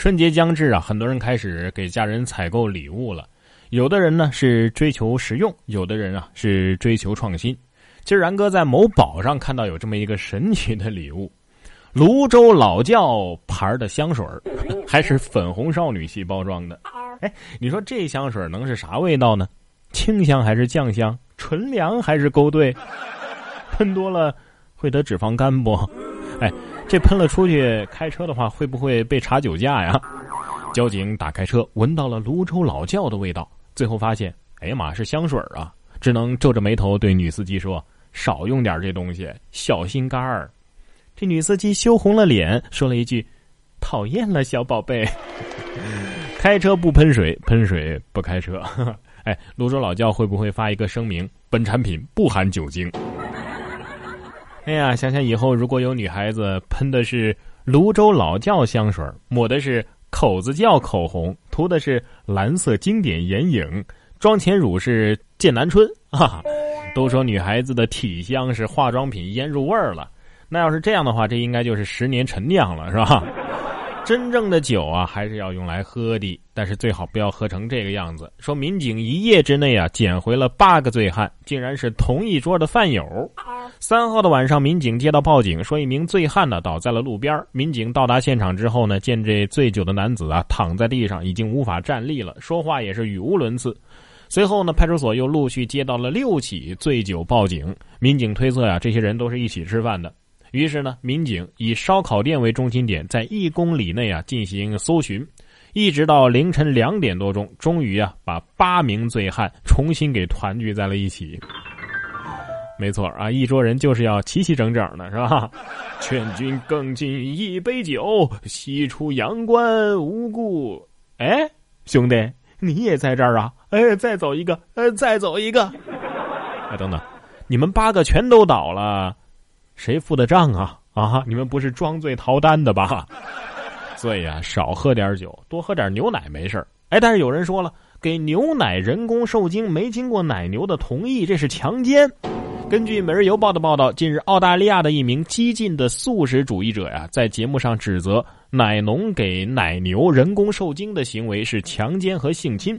春节将至啊，很多人开始给家人采购礼物了。有的人呢是追求实用，有的人啊是追求创新。今儿然哥在某宝上看到有这么一个神奇的礼物：泸州老窖牌的香水 还是粉红少女系包装的。哎，你说这香水能是啥味道呢？清香还是酱香？纯粮还是勾兑？喷多了会得脂肪肝不？哎。这喷了出去开车的话，会不会被查酒驾呀？交警打开车，闻到了泸州老窖的味道，最后发现，哎呀妈，是香水啊！只能皱着眉头对女司机说：“少用点这东西，小心肝儿。”这女司机羞红了脸，说了一句：“讨厌了，小宝贝。”开车不喷水，喷水不开车。哎，泸州老窖会不会发一个声明：本产品不含酒精？哎呀，想想以后如果有女孩子喷的是泸州老窖香水，抹的是口子窖口红，涂的是蓝色经典眼影，妆前乳是剑南春 啊！都说女孩子的体香是化妆品腌入味儿了，那要是这样的话，这应该就是十年陈酿了，是吧？真正的酒啊，还是要用来喝的，但是最好不要喝成这个样子。说民警一夜之内啊，捡回了八个醉汉，竟然是同一桌的饭友。三号的晚上，民警接到报警，说一名醉汉呢倒在了路边。民警到达现场之后呢，见这醉酒的男子啊躺在地上，已经无法站立了，说话也是语无伦次。随后呢，派出所又陆续接到了六起醉酒报警。民警推测呀，这些人都是一起吃饭的。于是呢，民警以烧烤店为中心点，在一公里内啊进行搜寻，一直到凌晨两点多钟，终于啊把八名醉汉重新给团聚在了一起。没错啊，一桌人就是要齐齐整整的，是吧？劝君更尽一杯酒，西出阳关无故。哎，兄弟，你也在这儿啊？哎，再走一个，呃，再走一个。哎，等等，你们八个全都倒了。谁付的账啊？啊，你们不是装醉逃单的吧？所以啊，少喝点酒，多喝点牛奶没事哎，但是有人说了，给牛奶人工受精没经过奶牛的同意，这是强奸。根据《每日邮报》的报道，近日澳大利亚的一名激进的素食主义者呀，在节目上指责奶农给奶牛人工受精的行为是强奸和性侵。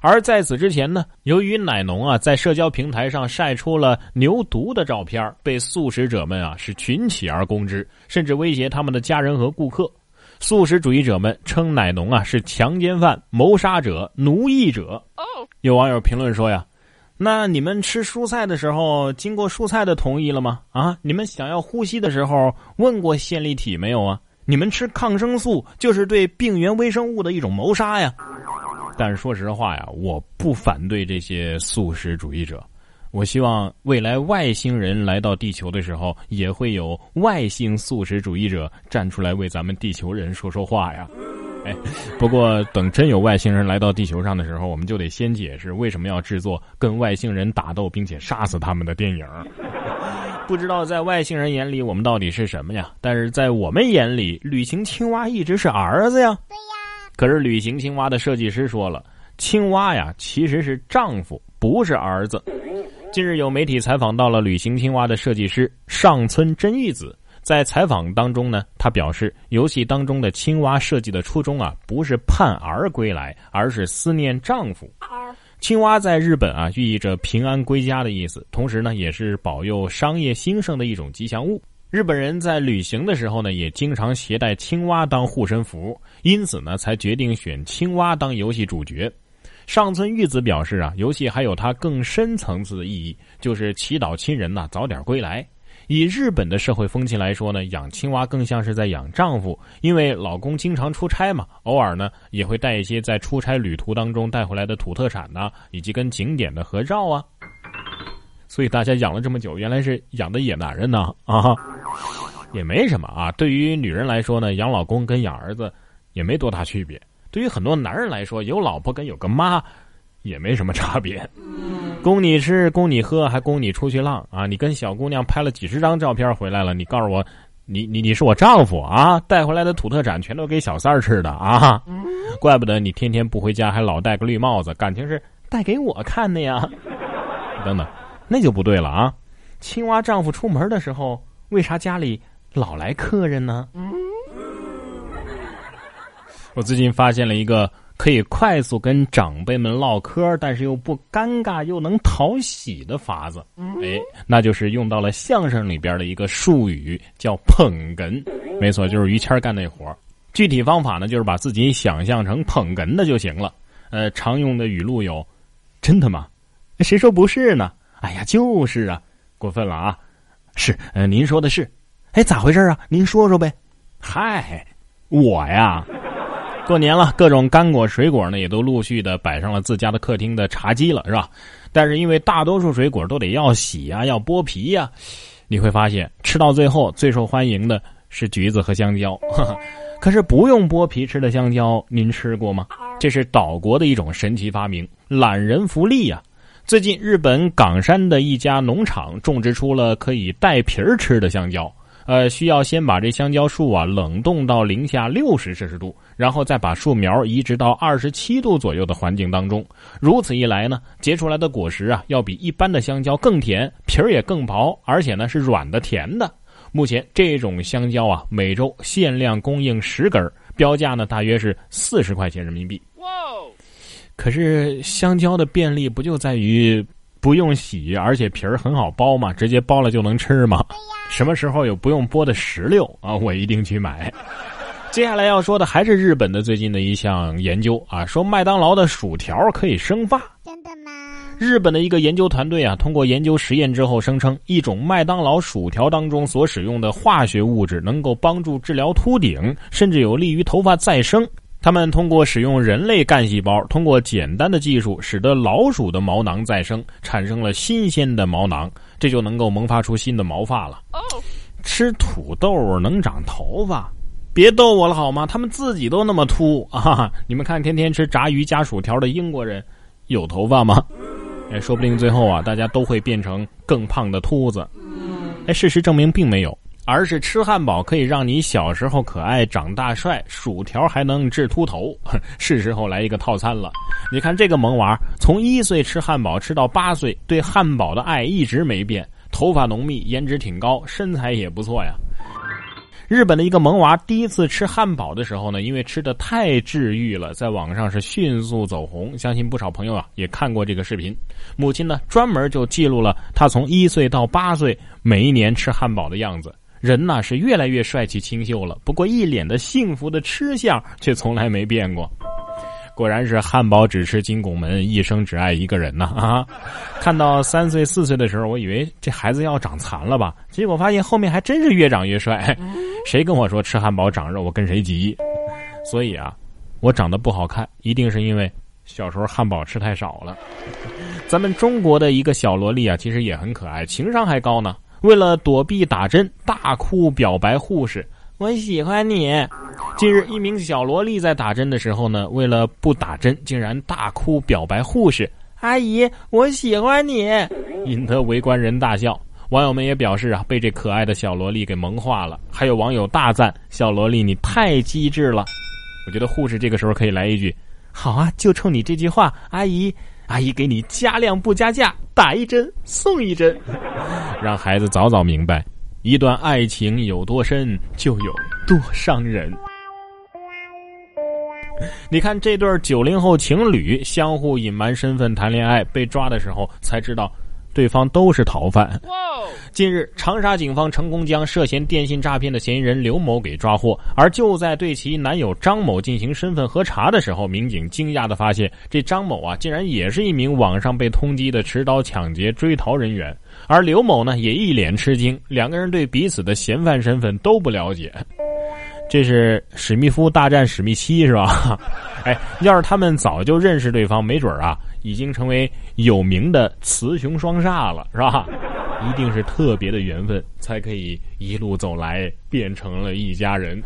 而在此之前呢，由于奶农啊在社交平台上晒出了牛犊的照片，被素食者们啊是群起而攻之，甚至威胁他们的家人和顾客。素食主义者们称奶农啊是强奸犯、谋杀者、奴役者。有网友评论说呀：“那你们吃蔬菜的时候经过蔬菜的同意了吗？啊，你们想要呼吸的时候问过线粒体没有啊？你们吃抗生素就是对病原微生物的一种谋杀呀！”但是说实话呀，我不反对这些素食主义者。我希望未来外星人来到地球的时候，也会有外星素食主义者站出来为咱们地球人说说话呀。哎，不过等真有外星人来到地球上的时候，我们就得先解释为什么要制作跟外星人打斗并且杀死他们的电影。不知道在外星人眼里我们到底是什么呀？但是在我们眼里，旅行青蛙一直是儿子呀。可是旅行青蛙的设计师说了，青蛙呀其实是丈夫，不是儿子。近日有媒体采访到了旅行青蛙的设计师上村真玉子，在采访当中呢，他表示，游戏当中的青蛙设计的初衷啊，不是盼儿归来，而是思念丈夫。青蛙在日本啊，寓意着平安归家的意思，同时呢，也是保佑商业兴盛的一种吉祥物。日本人在旅行的时候呢，也经常携带青蛙当护身符，因此呢，才决定选青蛙当游戏主角。上村玉子表示啊，游戏还有它更深层次的意义，就是祈祷亲人呐早点归来。以日本的社会风气来说呢，养青蛙更像是在养丈夫，因为老公经常出差嘛，偶尔呢也会带一些在出差旅途当中带回来的土特产呐，以及跟景点的合照啊。所以大家养了这么久，原来是养的野男人呢啊。也没什么啊，对于女人来说呢，养老公跟养儿子也没多大区别。对于很多男人来说，有老婆跟有个妈也没什么差别。供你吃，供你喝，还供你出去浪啊！你跟小姑娘拍了几十张照片回来了，你告诉我，你你你是我丈夫啊？带回来的土特产全都给小三儿吃的啊？怪不得你天天不回家，还老戴个绿帽子，感情是戴给我看的呀？等等，那就不对了啊！青蛙丈夫出门的时候，为啥家里？老来客人呢？我最近发现了一个可以快速跟长辈们唠嗑，但是又不尴尬又能讨喜的法子。哎，那就是用到了相声里边的一个术语，叫捧哏。没错，就是于谦干那活具体方法呢，就是把自己想象成捧哏的就行了。呃，常用的语录有：“真的吗？谁说不是呢？”“哎呀，就是啊，过分了啊！”“是，呃，您说的是。”“哎，咋回事啊？您说说呗。”“嗨，我呀。”过年了，各种干果水果呢也都陆续的摆上了自家的客厅的茶几了，是吧？但是因为大多数水果都得要洗呀，要剥皮呀，你会发现吃到最后最受欢迎的是橘子和香蕉。可是不用剥皮吃的香蕉，您吃过吗？这是岛国的一种神奇发明，懒人福利呀！最近日本冈山的一家农场种植出了可以带皮儿吃的香蕉。呃，需要先把这香蕉树啊冷冻到零下六十摄氏度，然后再把树苗移植到二十七度左右的环境当中。如此一来呢，结出来的果实啊要比一般的香蕉更甜，皮儿也更薄，而且呢是软的甜的。目前这种香蕉啊，每周限量供应十根，标价呢大约是四十块钱人民币。哇！可是香蕉的便利不就在于？不用洗，而且皮儿很好剥嘛，直接剥了就能吃嘛。什么时候有不用剥的石榴啊？我一定去买。接下来要说的还是日本的最近的一项研究啊，说麦当劳的薯条可以生发。真的吗？日本的一个研究团队啊，通过研究实验之后，声称一种麦当劳薯条当中所使用的化学物质能够帮助治疗秃顶，甚至有利于头发再生。他们通过使用人类干细胞，通过简单的技术，使得老鼠的毛囊再生，产生了新鲜的毛囊，这就能够萌发出新的毛发了。吃土豆能长头发？别逗我了好吗？他们自己都那么秃啊！你们看，天天吃炸鱼加薯条的英国人，有头发吗？哎，说不定最后啊，大家都会变成更胖的秃子。哎，事实证明并没有。而是吃汉堡可以让你小时候可爱，长大帅；薯条还能治秃头，是时候来一个套餐了。你看这个萌娃，从一岁吃汉堡吃到八岁，对汉堡的爱一直没变，头发浓密，颜值挺高，身材也不错呀。日本的一个萌娃第一次吃汉堡的时候呢，因为吃的太治愈了，在网上是迅速走红。相信不少朋友啊也看过这个视频。母亲呢专门就记录了他从一岁到八岁每一年吃汉堡的样子。人呐是越来越帅气清秀了，不过一脸的幸福的吃相却从来没变过。果然是汉堡只吃金拱门，一生只爱一个人呐 啊！看到三岁四岁的时候，我以为这孩子要长残了吧，结果发现后面还真是越长越帅。谁跟我说吃汉堡长肉，我跟谁急。所以啊，我长得不好看，一定是因为小时候汉堡吃太少了。咱们中国的一个小萝莉啊，其实也很可爱，情商还高呢。为了躲避打针，大哭表白护士：“我喜欢你。”近日，一名小萝莉在打针的时候呢，为了不打针，竟然大哭表白护士：“阿姨，我喜欢你。”引得围观人大笑。网友们也表示啊，被这可爱的小萝莉给萌化了。还有网友大赞：“小萝莉，你太机智了！”我觉得护士这个时候可以来一句：“好啊，就冲你这句话，阿姨。”阿姨给你加量不加价，打一针送一针，让孩子早早明白，一段爱情有多深，就有多伤人。你看这对九零后情侣相互隐瞒身份谈恋爱，被抓的时候才知道。对方都是逃犯。近日，长沙警方成功将涉嫌电信诈骗的嫌疑人刘某给抓获。而就在对其男友张某进行身份核查的时候，民警惊讶的发现，这张某啊，竟然也是一名网上被通缉的持刀抢劫追逃人员。而刘某呢，也一脸吃惊，两个人对彼此的嫌犯身份都不了解。这是史密夫大战史密奇是吧？哎，要是他们早就认识对方，没准啊。已经成为有名的雌雄双煞了，是吧？一定是特别的缘分，才可以一路走来变成了一家人。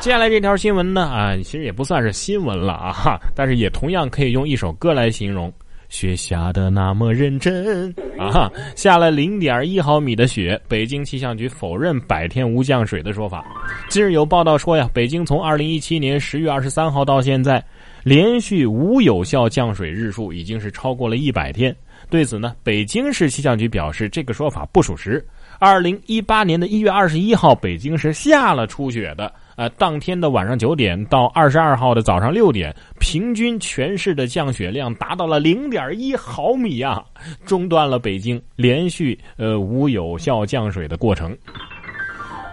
接下来这条新闻呢，啊，其实也不算是新闻了啊，但是也同样可以用一首歌来形容：雪下的那么认真啊，下了零点一毫米的雪。北京气象局否认百天无降水的说法。近日有报道说呀，北京从二零一七年十月二十三号到现在。连续无有效降水日数已经是超过了一百天。对此呢，北京市气象局表示，这个说法不属实。二零一八年的一月二十一号，北京是下了初雪的。呃，当天的晚上九点到二十二号的早上六点，平均全市的降雪量达到了零点一毫米啊，中断了北京连续呃无有效降水的过程。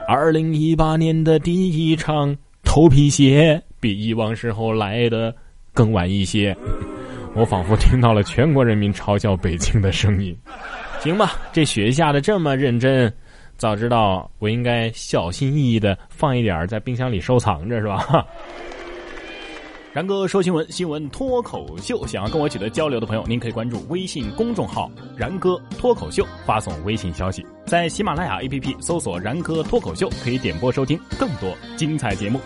二零一八年的第一场头皮屑比以往时候来的更晚一些，我仿佛听到了全国人民嘲笑北京的声音。行吧，这雪下的这么认真。早知道我应该小心翼翼的放一点在冰箱里收藏着，是吧？然哥说新闻，新闻脱口秀。想要跟我取得交流的朋友，您可以关注微信公众号“然哥脱口秀”，发送微信消息，在喜马拉雅 APP 搜索“然哥脱口秀”，可以点播收听更多精彩节目。